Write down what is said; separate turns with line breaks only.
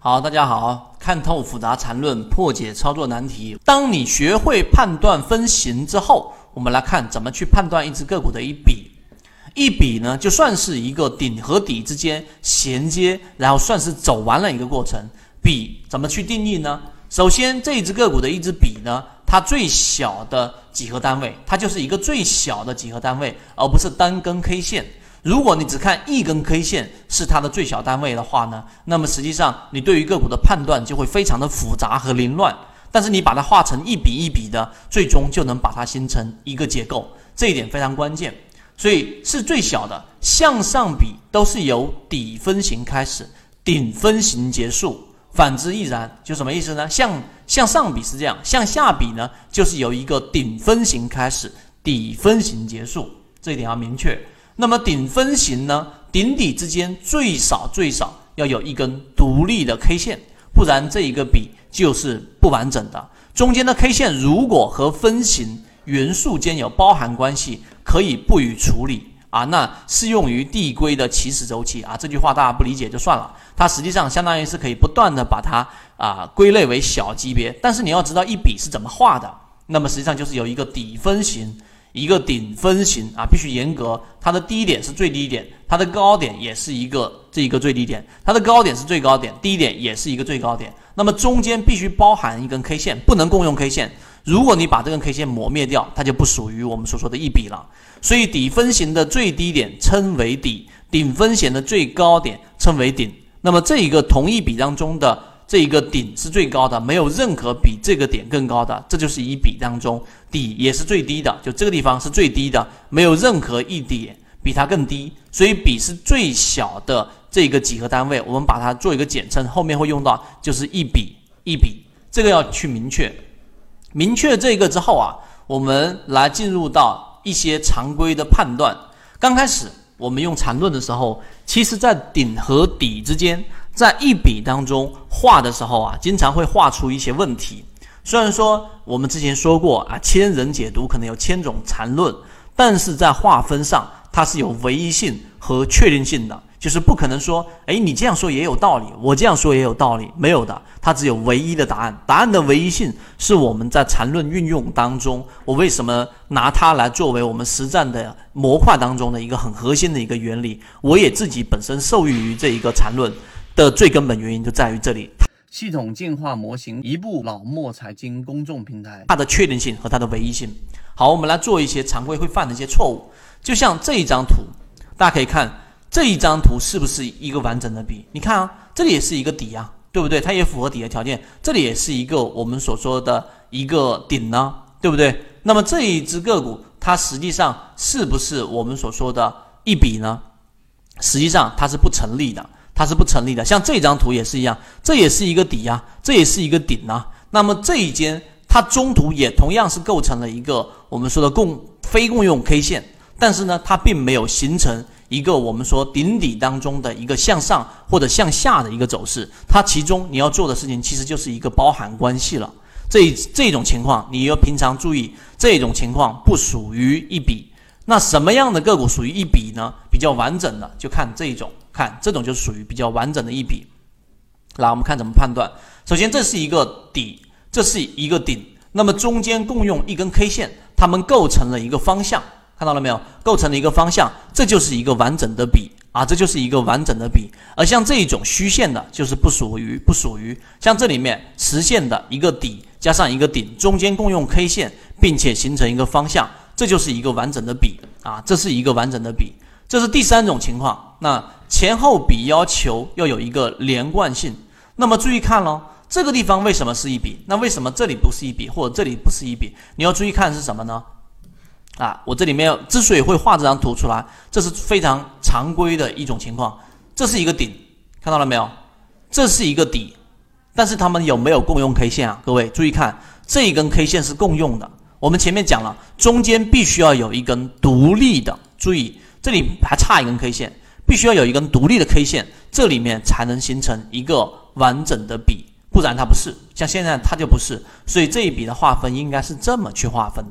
好，大家好，看透复杂缠论，破解操作难题。当你学会判断分型之后，我们来看怎么去判断一只个股的一笔。一笔呢，就算是一个顶和底之间衔接，然后算是走完了一个过程。笔怎么去定义呢？首先，这一只个股的一支笔呢，它最小的几何单位，它就是一个最小的几何单位，而不是单根 K 线。如果你只看一根 K 线是它的最小单位的话呢，那么实际上你对于个股的判断就会非常的复杂和凌乱。但是你把它画成一笔一笔的，最终就能把它形成一个结构，这一点非常关键。所以是最小的向上比都是由底分型开始，顶分型结束，反之亦然。就什么意思呢？向向上比是这样，向下比呢就是由一个顶分型开始，底分型结束，这一点要明确。那么顶分型呢？顶底之间最少最少要有一根独立的 K 线，不然这一个笔就是不完整的。中间的 K 线如果和分型元素间有包含关系，可以不予处理啊。那适用于递归的起始周期啊。这句话大家不理解就算了。它实际上相当于是可以不断的把它啊归类为小级别，但是你要知道一笔是怎么画的。那么实际上就是有一个底分型。一个顶分型啊，必须严格，它的低点是最低点，它的高点也是一个这一个最低点，它的高点是最高点，低点也是一个最高点。那么中间必须包含一根 K 线，不能共用 K 线。如果你把这根 K 线磨灭掉，它就不属于我们所说的一笔了。所以底分型的最低点称为底，顶分型的最高点称为顶。那么这一个同一笔当中的。这一个顶是最高的，没有任何比这个点更高的，这就是一笔当中底也是最低的，就这个地方是最低的，没有任何一点比它更低，所以笔是最小的这个几何单位，我们把它做一个简称，后面会用到，就是一笔一笔，这个要去明确，明确这个之后啊，我们来进入到一些常规的判断。刚开始我们用缠论的时候，其实在顶和底之间。在一笔当中画的时候啊，经常会画出一些问题。虽然说我们之前说过啊，千人解读可能有千种缠论，但是在划分上它是有唯一性和确定性的，就是不可能说，哎，你这样说也有道理，我这样说也有道理，没有的，它只有唯一的答案。答案的唯一性是我们在缠论运用当中，我为什么拿它来作为我们实战的模块当中的一个很核心的一个原理？我也自己本身受益于这一个缠论。的最根本原因就在于这里，
系统进化模型，一部老墨财经公众平台，
它的确定性和它的唯一性。好，我们来做一些常规会犯的一些错误，就像这一张图，大家可以看这一张图是不是一个完整的笔？你看啊，这里也是一个底啊，对不对？它也符合底的条件，这里也是一个我们所说的一个顶呢，对不对？那么这一只个股，它实际上是不是我们所说的一笔呢？实际上它是不成立的。它是不成立的，像这张图也是一样，这也是一个底呀，这也是一个顶呐。那么这一间它中途也同样是构成了一个我们说的共非共用 K 线，但是呢，它并没有形成一个我们说顶底当中的一个向上或者向下的一个走势。它其中你要做的事情其实就是一个包含关系了。这这种情况你要平常注意，这种情况不属于一笔。那什么样的个股属于一笔呢？比较完整的就看这一种。看这种就属于比较完整的一笔，来我们看怎么判断。首先这是一个底，这是一个顶，那么中间共用一根 K 线，它们构成了一个方向，看到了没有？构成了一个方向，这就是一个完整的笔啊，这就是一个完整的笔。而像这一种虚线的，就是不属于不属于。像这里面实线的一个底加上一个顶，中间共用 K 线，并且形成一个方向，这就是一个完整的笔啊，这是一个完整的笔。这是第三种情况，那前后笔要求要有一个连贯性。那么注意看喽，这个地方为什么是一笔？那为什么这里不是一笔，或者这里不是一笔？你要注意看是什么呢？啊，我这里面之所以会画这张图出来，这是非常常规的一种情况。这是一个顶，看到了没有？这是一个底，但是它们有没有共用 K 线啊？各位注意看，这一根 K 线是共用的。我们前面讲了，中间必须要有一根独立的，注意。这里还差一根 K 线，必须要有一根独立的 K 线，这里面才能形成一个完整的笔，不然它不是。像现在它就不是，所以这一笔的划分应该是这么去划分。